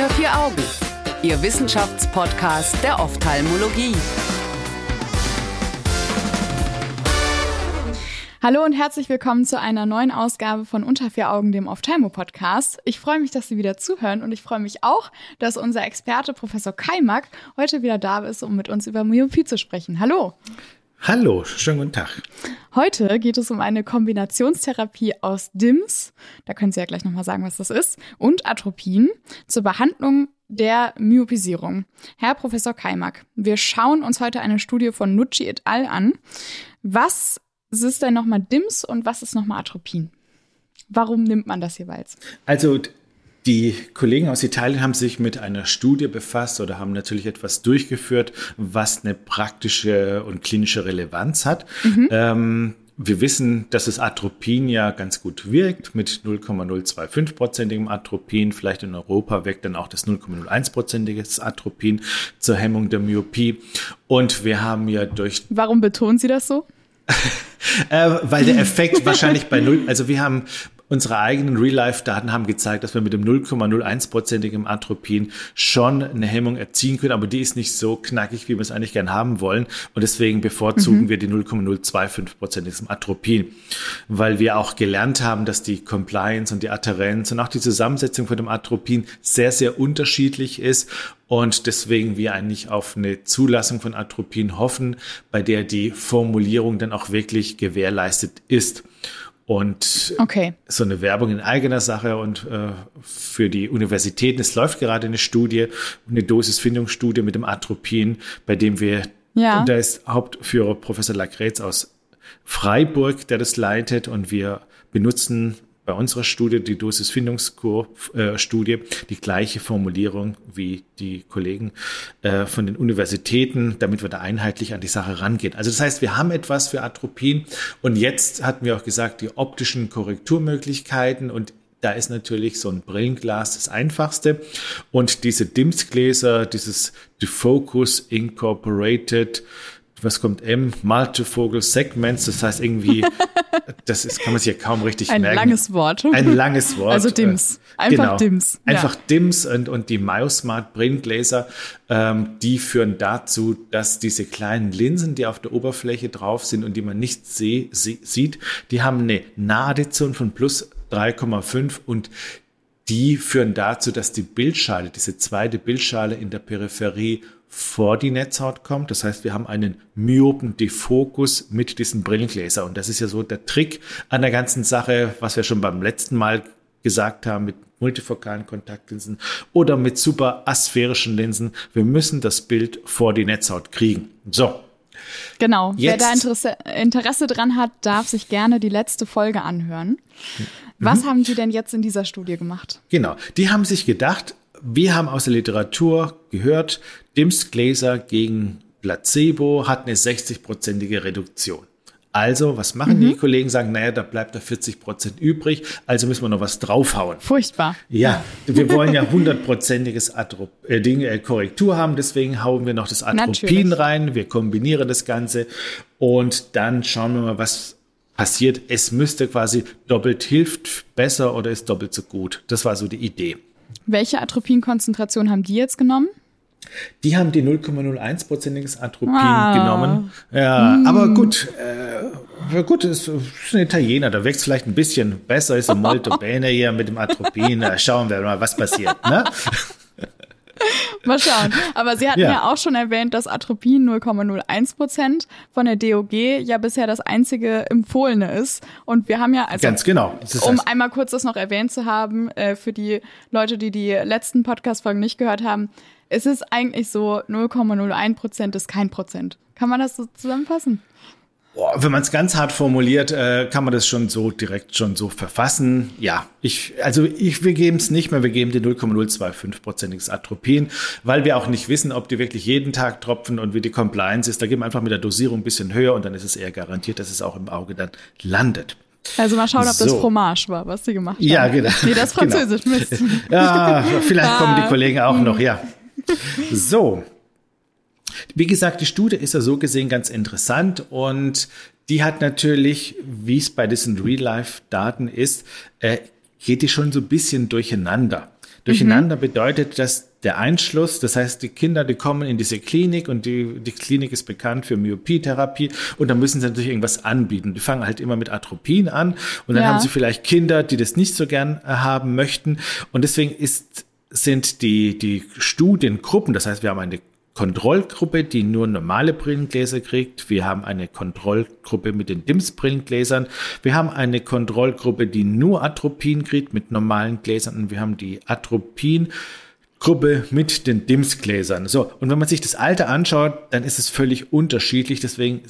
Unter vier Augen, Ihr Wissenschaftspodcast der Ophthalmologie. Hallo und herzlich willkommen zu einer neuen Ausgabe von Unter vier Augen, dem Ophthalmo-Podcast. Ich freue mich, dass Sie wieder zuhören und ich freue mich auch, dass unser Experte Professor Kaimak heute wieder da ist, um mit uns über Myopie zu sprechen. Hallo. Hallo, schönen guten Tag. Heute geht es um eine Kombinationstherapie aus DIMS, da können Sie ja gleich nochmal sagen, was das ist, und Atropin zur Behandlung der Myopisierung. Herr Professor Kaimak, wir schauen uns heute eine Studie von Nucci et al. an. Was ist denn nochmal DIMS und was ist nochmal Atropin? Warum nimmt man das jeweils? Also die Kollegen aus Italien haben sich mit einer Studie befasst oder haben natürlich etwas durchgeführt, was eine praktische und klinische Relevanz hat. Mhm. Ähm, wir wissen, dass das Atropin ja ganz gut wirkt mit 0,025-prozentigem Atropin. Vielleicht in Europa wirkt dann auch das 0,01-prozentiges Atropin zur Hemmung der Myopie. Und wir haben ja durch. Warum betonen Sie das so? äh, weil der Effekt wahrscheinlich bei null, also wir haben Unsere eigenen Real-Life-Daten haben gezeigt, dass wir mit dem 0,01-prozentigen Atropin schon eine Hemmung erzielen können, aber die ist nicht so knackig, wie wir es eigentlich gern haben wollen. Und deswegen bevorzugen mhm. wir die 0,025-prozentigen Atropin, weil wir auch gelernt haben, dass die Compliance und die Adherenz und auch die Zusammensetzung von dem Atropin sehr, sehr unterschiedlich ist und deswegen wir eigentlich auf eine Zulassung von Atropin hoffen, bei der die Formulierung dann auch wirklich gewährleistet ist. Und okay. so eine Werbung in eigener Sache und äh, für die Universitäten. Es läuft gerade eine Studie, eine Dosisfindungsstudie mit dem Atropin, bei dem wir, ja. da ist Hauptführer Professor Lacretz aus Freiburg, der das leitet und wir benutzen bei unserer Studie, die Dosisfindungsstudie, die gleiche Formulierung wie die Kollegen äh, von den Universitäten, damit wir da einheitlich an die Sache rangehen. Also das heißt, wir haben etwas für Atropin und jetzt hatten wir auch gesagt, die optischen Korrekturmöglichkeiten und da ist natürlich so ein Brillenglas das einfachste. Und diese DIMS-Gläser, dieses Defocus Incorporated was kommt M? Multifocal Segments, das heißt irgendwie, das ist, kann man sich ja kaum richtig Ein merken. Ein langes Wort. Ein langes Wort. Also DIMS. Einfach genau. DIMS. Ja. Einfach DIMS und, und die MyoSmart Brillengläser, ähm, die führen dazu, dass diese kleinen Linsen, die auf der Oberfläche drauf sind und die man nicht seh, seh, sieht, die haben eine Nahaddition von plus 3,5 und die führen dazu, dass die Bildschale, diese zweite Bildschale in der Peripherie vor die Netzhaut kommt. Das heißt, wir haben einen myopen Defokus mit diesem Brillengläser. Und das ist ja so der Trick an der ganzen Sache, was wir schon beim letzten Mal gesagt haben mit multifokalen Kontaktlinsen oder mit super asphärischen Linsen. Wir müssen das Bild vor die Netzhaut kriegen. So. Genau. Jetzt. Wer da Interesse, Interesse dran hat, darf sich gerne die letzte Folge anhören. Was mhm. haben Sie denn jetzt in dieser Studie gemacht? Genau. Die haben sich gedacht, wir haben aus der Literatur gehört, DIMS-Gläser gegen Placebo hat eine 60-prozentige Reduktion. Also, was machen mhm. die Kollegen? Sagen, naja, da bleibt da 40 Prozent übrig, also müssen wir noch was draufhauen. Furchtbar. Ja, wir wollen ja hundertprozentiges äh, äh, Korrektur haben, deswegen hauen wir noch das Atropin Natürlich. rein, wir kombinieren das Ganze und dann schauen wir mal, was passiert. Es müsste quasi doppelt hilft besser oder ist doppelt so gut. Das war so die Idee. Welche Atropinkonzentration haben die jetzt genommen? Die haben die 0,01-prozentiges Atropin ah. genommen. Ja, mm. aber gut, äh, gut, ist, ist ein Italiener, da wächst vielleicht ein bisschen besser, ist ein molto bene hier mit dem Atropin. Schauen wir mal, was passiert. Ne? Mal schauen. Aber Sie hatten ja. ja. auch schon erwähnt, dass Atropin 0,01 Prozent von der DOG ja bisher das einzige empfohlene ist. Und wir haben ja, also, Ganz genau. um heißt. einmal kurz das noch erwähnt zu haben, äh, für die Leute, die die letzten Podcast-Folgen nicht gehört haben, es ist eigentlich so 0,01 Prozent ist kein Prozent. Kann man das so zusammenfassen? Boah, wenn man es ganz hart formuliert, äh, kann man das schon so direkt schon so verfassen. Ja, ich, also ich, wir geben es nicht mehr, wir geben die 0,025-prozentiges Atropin, weil wir auch nicht wissen, ob die wirklich jeden Tag tropfen und wie die Compliance ist. Da geben wir einfach mit der Dosierung ein bisschen höher und dann ist es eher garantiert, dass es auch im Auge dann landet. Also mal schauen, ob so. das Fromage war, was sie gemacht haben. Ja, genau. Nee, das genau. Französisch, genau. Mist. Ja, vielleicht kommen die ah. Kollegen auch noch, ja. So, wie gesagt, die Studie ist ja so gesehen ganz interessant und die hat natürlich, wie es bei diesen Real-Life-Daten ist, äh, geht die schon so ein bisschen durcheinander. Durcheinander mhm. bedeutet, dass der Einschluss, das heißt, die Kinder, die kommen in diese Klinik und die, die Klinik ist bekannt für Myopietherapie und da müssen sie natürlich irgendwas anbieten. Die fangen halt immer mit Atropin an und dann ja. haben sie vielleicht Kinder, die das nicht so gern äh, haben möchten und deswegen ist, sind die, die Studiengruppen, das heißt, wir haben eine Kontrollgruppe, die nur normale Brillengläser kriegt. Wir haben eine Kontrollgruppe mit den DIMS-Brillengläsern. Wir haben eine Kontrollgruppe, die nur Atropin kriegt mit normalen Gläsern. Und wir haben die Atropin-Gruppe mit den DIMS-Gläsern. So, und wenn man sich das Alter anschaut, dann ist es völlig unterschiedlich. Deswegen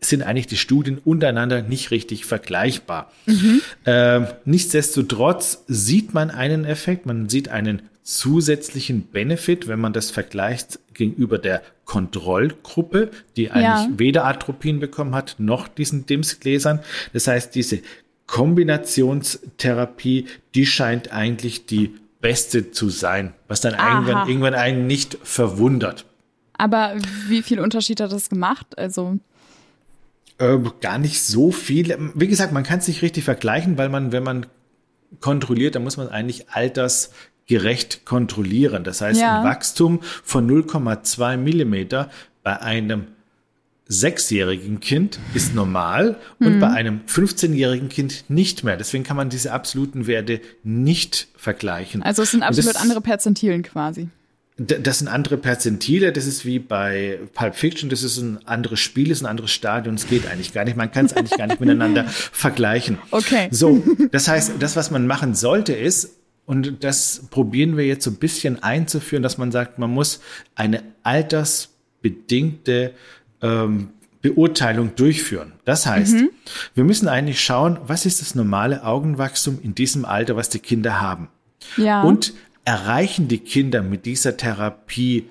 sind eigentlich die Studien untereinander nicht richtig vergleichbar. Mhm. Äh, nichtsdestotrotz sieht man einen Effekt, man sieht einen zusätzlichen Benefit, wenn man das vergleicht gegenüber der Kontrollgruppe, die eigentlich ja. weder Atropin bekommen hat, noch diesen DIMS-Gläsern. Das heißt, diese Kombinationstherapie, die scheint eigentlich die beste zu sein, was dann irgendwann, irgendwann einen nicht verwundert. Aber wie viel Unterschied hat das gemacht? Also äh, gar nicht so viel. Wie gesagt, man kann es nicht richtig vergleichen, weil man, wenn man kontrolliert, dann muss man eigentlich alters gerecht kontrollieren. Das heißt, ja. ein Wachstum von 0,2 Millimeter bei einem sechsjährigen Kind ist normal und mhm. bei einem 15-jährigen Kind nicht mehr. Deswegen kann man diese absoluten Werte nicht vergleichen. Also es sind absolut das, andere Perzentilen quasi. Das sind andere Perzentile, das ist wie bei Pulp Fiction, das ist ein anderes Spiel, ist ein anderes Stadion, es geht eigentlich gar nicht, man kann es eigentlich gar nicht miteinander vergleichen. Okay. So, das heißt, das, was man machen sollte, ist, und das probieren wir jetzt so ein bisschen einzuführen, dass man sagt, man muss eine altersbedingte ähm, Beurteilung durchführen. Das heißt, mhm. wir müssen eigentlich schauen, was ist das normale Augenwachstum in diesem Alter, was die Kinder haben. Ja. Und erreichen die Kinder mit dieser Therapie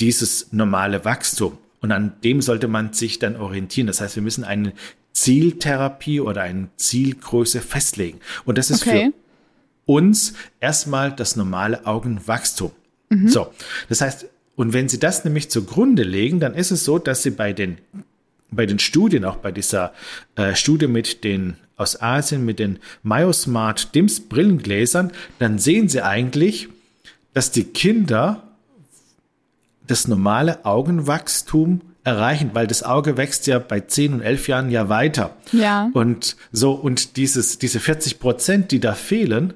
dieses normale Wachstum? Und an dem sollte man sich dann orientieren. Das heißt, wir müssen eine Zieltherapie oder eine Zielgröße festlegen. Und das ist okay. für uns erstmal das normale Augenwachstum. Mhm. So, das heißt, und wenn Sie das nämlich zugrunde legen, dann ist es so, dass Sie bei den bei den Studien, auch bei dieser äh, Studie mit den aus Asien mit den Myosmart DIMS Brillengläsern, dann sehen Sie eigentlich, dass die Kinder das normale Augenwachstum erreichen, weil das Auge wächst ja bei 10 und 11 Jahren ja weiter. Ja. Und so, und dieses, diese 40 Prozent, die da fehlen,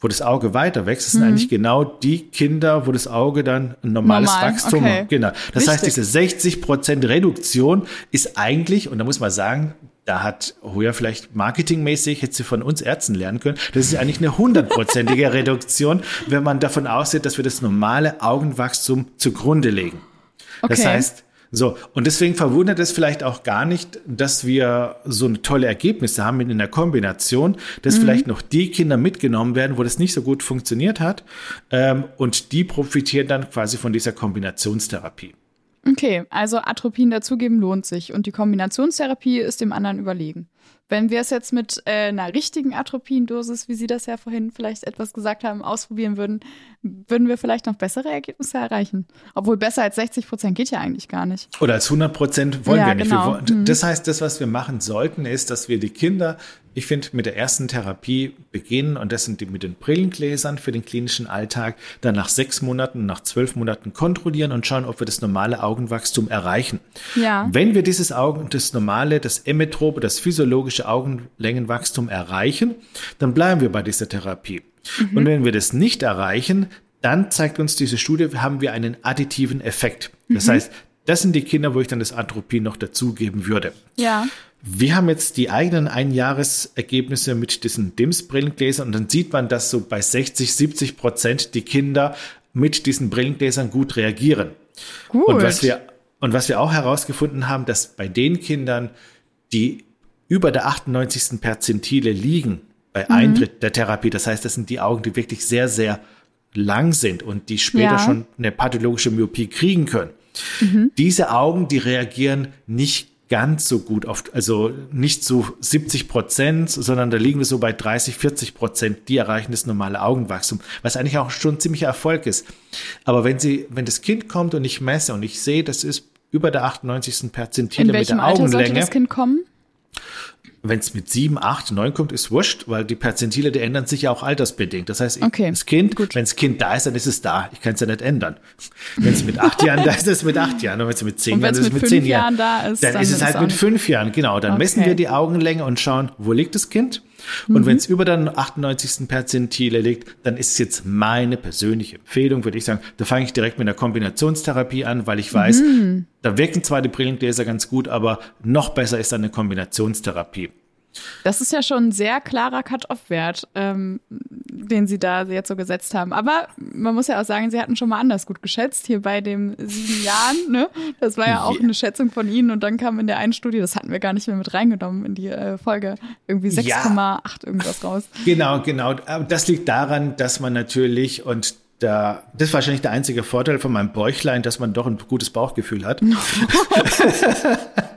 wo das Auge weiter wächst, sind mhm. eigentlich genau die Kinder, wo das Auge dann ein normales Normal, Wachstum okay. hat. Genau. Das Richtig. heißt, diese 60 Prozent Reduktion ist eigentlich, und da muss man sagen, da hat Hoya vielleicht marketingmäßig, hätte sie von uns Ärzten lernen können, das ist eigentlich eine hundertprozentige Reduktion, wenn man davon ausgeht, dass wir das normale Augenwachstum zugrunde legen. Okay. Das heißt, so, und deswegen verwundert es vielleicht auch gar nicht, dass wir so eine tolle Ergebnisse haben in der Kombination, dass mhm. vielleicht noch die Kinder mitgenommen werden, wo das nicht so gut funktioniert hat, ähm, und die profitieren dann quasi von dieser Kombinationstherapie. Okay, also Atropin dazugeben lohnt sich und die Kombinationstherapie ist dem anderen überlegen. Wenn wir es jetzt mit äh, einer richtigen Atropindosis, wie Sie das ja vorhin vielleicht etwas gesagt haben, ausprobieren würden, würden wir vielleicht noch bessere Ergebnisse erreichen. Obwohl besser als 60 Prozent geht ja eigentlich gar nicht. Oder als 100 Prozent wollen ja, wir nicht. Genau. Wir mhm. Das heißt, das, was wir machen sollten, ist, dass wir die Kinder ich finde, mit der ersten Therapie beginnen, und das sind die mit den Brillengläsern für den klinischen Alltag, dann nach sechs Monaten, nach zwölf Monaten kontrollieren und schauen, ob wir das normale Augenwachstum erreichen. Ja. Wenn wir dieses Augen, das normale, das Emetrope, das physiologische Augenlängenwachstum erreichen, dann bleiben wir bei dieser Therapie. Mhm. Und wenn wir das nicht erreichen, dann zeigt uns diese Studie, haben wir einen additiven Effekt. Das mhm. heißt, das sind die Kinder, wo ich dann das Atropin noch dazugeben würde. Ja. Wir haben jetzt die eigenen Einjahresergebnisse mit diesen DIMS-Brillengläsern und dann sieht man, dass so bei 60, 70 Prozent die Kinder mit diesen Brillengläsern gut reagieren. Gut. Und was wir, und was wir auch herausgefunden haben, dass bei den Kindern, die über der 98. Perzentile liegen, bei mhm. Eintritt der Therapie, das heißt, das sind die Augen, die wirklich sehr, sehr lang sind und die später ja. schon eine pathologische Myopie kriegen können. Mhm. Diese Augen, die reagieren nicht ganz so gut oft, also nicht so 70 Prozent, sondern da liegen wir so bei 30, 40 Prozent, die erreichen das normale Augenwachstum, was eigentlich auch schon ziemlicher Erfolg ist. Aber wenn sie, wenn das Kind kommt und ich messe und ich sehe, das ist über der 98. Perzentile mit der Alter Augenlänge. Sollte das Kind kommen? Wenn es mit sieben, acht, neun kommt, ist wurscht, weil die Perzentile, die ändern sich ja auch altersbedingt. Das heißt, Okay, das Kind, wenn das Kind da ist, dann ist es da. Ich kann es ja nicht ändern. Wenn es mit acht Jahren da ist, ist es mit acht Jahren. Und wenn es mit zehn Jahren ist, ist es mit zehn Jahren. Jahren da ist, dann, dann ist es halt mit fünf Jahren. Genau. Dann messen Okay. wir die Augenlänge und schauen, wo liegt das Kind? Mhm. Und wenn es über den 98. Perzentile liegt, dann ist es jetzt meine persönliche Empfehlung, würde ich sagen, da fange ich direkt mit einer Kombinationstherapie an, weil ich weiß, Mhm. da wirken zwar die Brillengläser ganz gut, aber noch besser ist dann eine Kombinationstherapie. Das ist ja schon ein sehr klarer Cut-Off-Wert, ähm, den Sie da jetzt so gesetzt haben. Aber man muss ja auch sagen, Sie hatten schon mal anders gut geschätzt, hier bei dem sieben Jahren. Ne? Das war ja auch Ja. eine Schätzung von Ihnen. Und dann kam in der einen Studie, das hatten wir gar nicht mehr mit reingenommen in die äh, Folge, irgendwie Ja. 6,8 irgendwas raus. Genau, genau. Aber Das liegt daran, dass man natürlich und da, das ist wahrscheinlich der einzige Vorteil von meinem Bäuchlein, dass man doch ein gutes Bauchgefühl hat.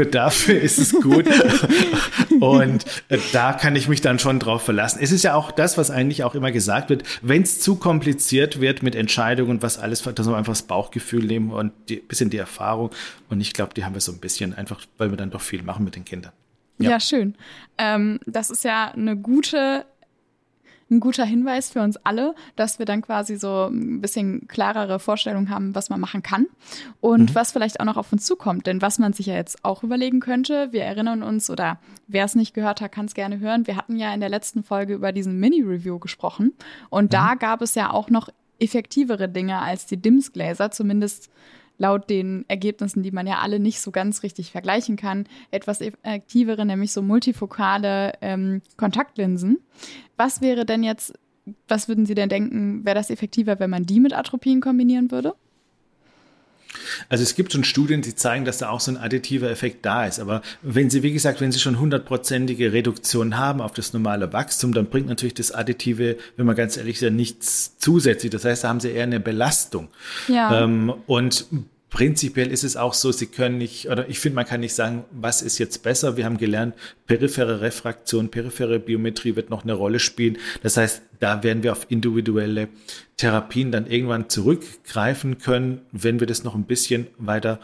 Für dafür ist es gut. Und äh, da kann ich mich dann schon drauf verlassen. Es ist ja auch das, was eigentlich auch immer gesagt wird, wenn es zu kompliziert wird mit Entscheidungen und was alles, dass wir einfach das Bauchgefühl nehmen und die, bisschen die Erfahrung. Und ich glaube, die haben wir so ein bisschen einfach, weil wir dann doch viel machen mit den Kindern. Ja, Ja. schön. Ähm, das ist ja eine gute, ein guter Hinweis für uns alle, dass wir dann quasi so ein bisschen klarere Vorstellungen haben, was man machen kann und was vielleicht auch noch auf uns zukommt. Denn was man sich ja jetzt auch überlegen könnte, wir erinnern uns oder wer es nicht gehört hat, kann es gerne hören. Wir hatten ja in der letzten Folge über diesen Mini-Review gesprochen und da gab es ja auch noch effektivere Dinge als die DIMS-Gläser, zumindest laut den Ergebnissen, die man ja alle nicht so ganz richtig vergleichen kann, etwas effektivere, nämlich so multifokale ähm, Kontaktlinsen. Was wäre denn jetzt, was würden Sie denn denken, wäre das effektiver, wenn man die mit Atropin kombinieren würde? Also es gibt schon Studien, die zeigen, dass da auch so ein additiver Effekt da ist. Aber wenn Sie, wie gesagt, wenn Sie schon hundertprozentige Reduktion haben auf das normale Wachstum, dann bringt natürlich das Additive, wenn man ganz ehrlich ist, nichts zusätzlich. Das heißt, da haben Sie eher eine Belastung. Ja. Ähm, und prinzipiell ist es auch so, Sie können nicht, oder ich finde, man kann nicht sagen, was ist jetzt besser. Wir haben gelernt, periphere Refraktion, periphere Biometrie wird noch eine Rolle spielen. Das heißt, da werden wir auf individuelle Therapien dann irgendwann zurückgreifen können, wenn wir das noch ein bisschen weiter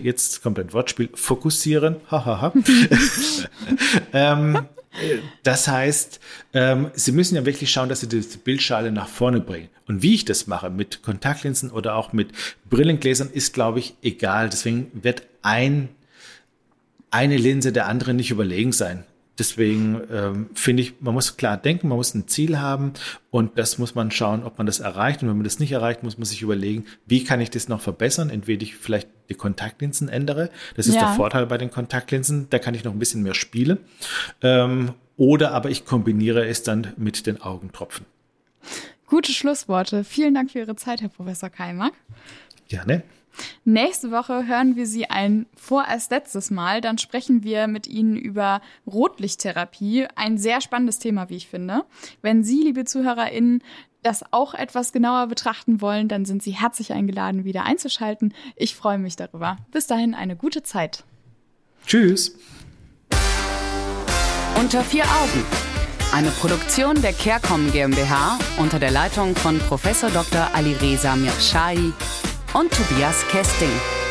Jetzt kommt ein Wortspiel, fokussieren. Hahaha. ähm, äh, das heißt, ähm, Sie müssen ja wirklich schauen, dass Sie die Bildschale nach vorne bringen. Und wie ich das mache, mit Kontaktlinsen oder auch mit Brillengläsern, ist, glaube ich, egal. Deswegen wird ein, eine Linse der anderen nicht überlegen sein. Deswegen ähm, finde ich, man muss klar denken, man muss ein Ziel haben und das muss man schauen, ob man das erreicht. Und wenn man das nicht erreicht, muss man sich überlegen, wie kann ich das noch verbessern? Entweder ich vielleicht die Kontaktlinsen ändere. Das ist Ja. der Vorteil bei den Kontaktlinsen. Da kann ich noch ein bisschen mehr spielen. Ähm, oder aber ich kombiniere es dann mit den Augentropfen. Gute Schlussworte. Vielen Dank für Ihre Zeit, Herr Professor Keimer. Gerne. Nächste Woche hören wir Sie ein vorerst letztes Mal. Dann sprechen wir mit Ihnen über Rotlichttherapie. Ein sehr spannendes Thema, wie ich finde. Wenn Sie, liebe ZuhörerInnen, das auch etwas genauer betrachten wollen, dann sind Sie herzlich eingeladen, wieder einzuschalten. Ich freue mich darüber. Bis dahin eine gute Zeit. Tschüss. Unter vier Augen. Eine Produktion der CareCom GmbH unter der Leitung von Prof. Dr. Alireza Mirshahi und Tobias Kesting.